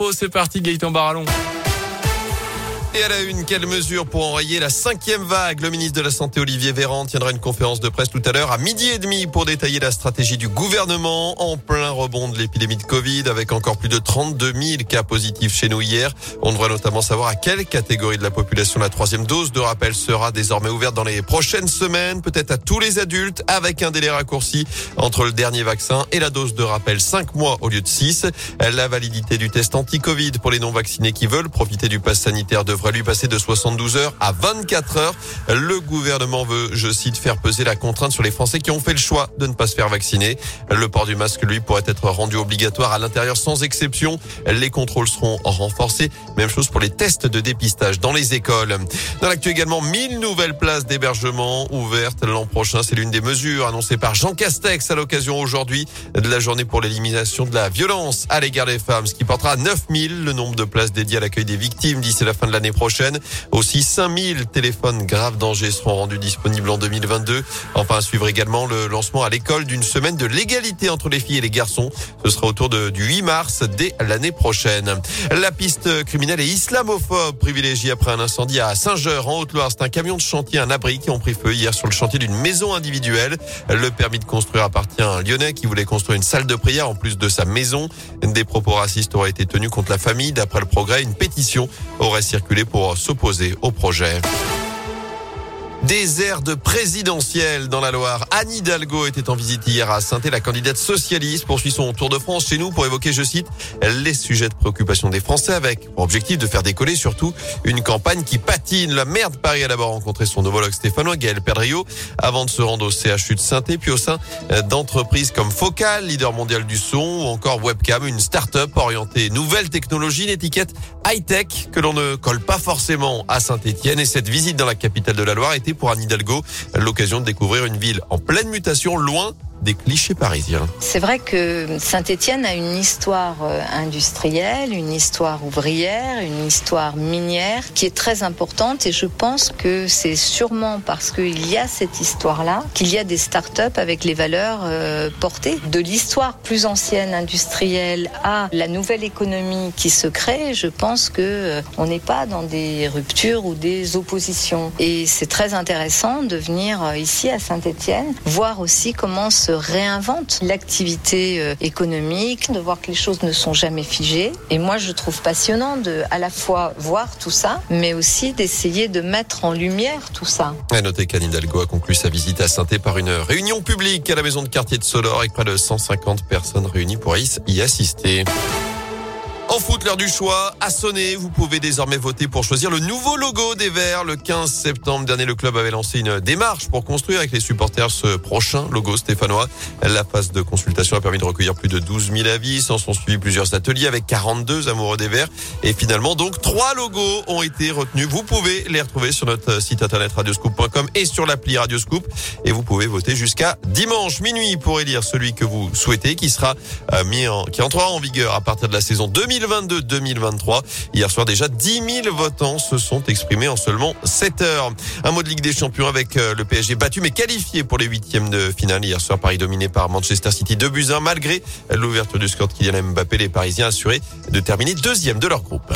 Oh, c'est parti, Gaëtan Barallon. Et à la une, quelle mesure pour enrayer la cinquième vague? Le ministre de la Santé Olivier Véran tiendra une conférence de presse tout à l'heure à midi et demi pour détailler la stratégie du gouvernement en plein rebond de l'épidémie de Covid avec encore plus de 32 000 cas positifs chez nous hier. On devrait notamment savoir à quelle catégorie de la population la troisième dose de rappel sera désormais ouverte dans les prochaines semaines, peut-être à tous les adultes avec un délai raccourci entre le dernier vaccin et la dose de rappel 5 mois au lieu de 6. La validité du test anti-Covid pour les non vaccinés qui veulent profiter du pass sanitaire devrait lui passer de 72 heures à 24 heures. Le gouvernement veut, je cite, faire peser la contrainte sur les Français qui ont fait le choix de ne pas se faire vacciner. Le port du masque, lui, pourrait être rendu obligatoire à l'intérieur sans exception. Les contrôles seront renforcés. Même chose pour les tests de dépistage dans les écoles. Dans l'actu également, 1000 nouvelles places d'hébergement ouvertes l'an prochain. C'est l'une des mesures annoncées par Jean Castex à l'occasion aujourd'hui de la journée pour l'élimination de la violence à l'égard des femmes, ce qui portera à 9000 le nombre de places dédiées à l'accueil des victimes d'ici la fin de l'année prochaine. Aussi, 5000 téléphones graves danger seront rendus disponibles en 2022. Enfin, à suivre également le lancement à l'école d'une semaine de l'égalité entre les filles et les garçons. Ce sera autour de, du 8 mars dès l'année prochaine. La piste criminelle et islamophobe privilégiée après un incendie à Saint-Geur en Haute-Loire. C'est un camion de chantier, un abri qui ont pris feu hier sur le chantier d'une maison individuelle. Le permis de construire appartient à un Lyonnais qui voulait construire une salle de prière en plus de sa maison. Des propos racistes auraient été tenus contre la famille. D'après le progrès, une pétition aurait circulé pour s'opposer au projet. Des airs de présidentielle dans la Loire. Anne Hidalgo était en visite hier à saint La candidate socialiste poursuit son tour de France chez nous pour évoquer, je cite, les sujets de préoccupation des Français avec pour objectif de faire décoller surtout une campagne qui patine. La maire de Paris a d'abord rencontré son homologue stéphanois, Gaël Perdriau, avant de se rendre au CHU de saint puis au sein d'entreprises comme Focal, leader mondial du son, ou encore Webcam, une start-up orientée nouvelle technologie, une étiquette high-tech que l'on ne colle pas forcément à Saint-Etienne. Et cette visite dans la capitale de la Loire était pour Anne Hidalgo l'occasion de découvrir une ville en pleine mutation, loin des clichés parisiens. C'est vrai que Saint-Étienne a une histoire euh, industrielle, une histoire ouvrière, une histoire minière qui est très importante et je pense que c'est sûrement parce qu'il y a cette histoire-là qu'il y a des start-up avec les valeurs euh, portées. De l'histoire plus ancienne industrielle à la nouvelle économie qui se crée, je pense que euh, on n'est pas dans des ruptures ou des oppositions. Et c'est très intéressant de venir ici à Saint-Étienne voir aussi comment se réinvente l'activité euh, économique, de voir que les choses ne sont jamais figées. Et moi, je trouve passionnant de à la fois voir tout ça, mais aussi d'essayer de mettre en lumière tout ça. À noter qu'Anne Hidalgo a conclu sa visite à saint par une réunion publique à la maison de quartier de Solor avec près de 150 personnes réunies pour y assister. En foot, l'heure du choix a sonné. Vous pouvez désormais voter pour choisir le nouveau logo des Verts. Le 15 septembre dernier, le club avait lancé une démarche pour construire avec les supporters ce prochain logo stéphanois. La phase de consultation a permis de recueillir plus de 12 000 avis. S'en sont suivis plusieurs ateliers avec 42 amoureux des Verts. Et finalement, donc, trois logos ont été retenus. Vous pouvez les retrouver sur notre site internet radioscoop.com et sur l'appli Radioscoop. Et vous pouvez voter jusqu'à dimanche minuit pour élire celui que vous souhaitez qui sera euh, mis en, qui entrera en vigueur à partir de la saison 2000 2022-2023. Hier soir déjà, 10 000 votants se sont exprimés en seulement 7 heures. Un mot de Ligue des Champions avec euh, le PSG battu mais qualifié pour les huitièmes de finale. Hier soir, Paris dominé par Manchester City 2 buts 1 malgré l'ouverture du score de Kylian Mbappé. Les Parisiens assurés de terminer deuxième de leur groupe.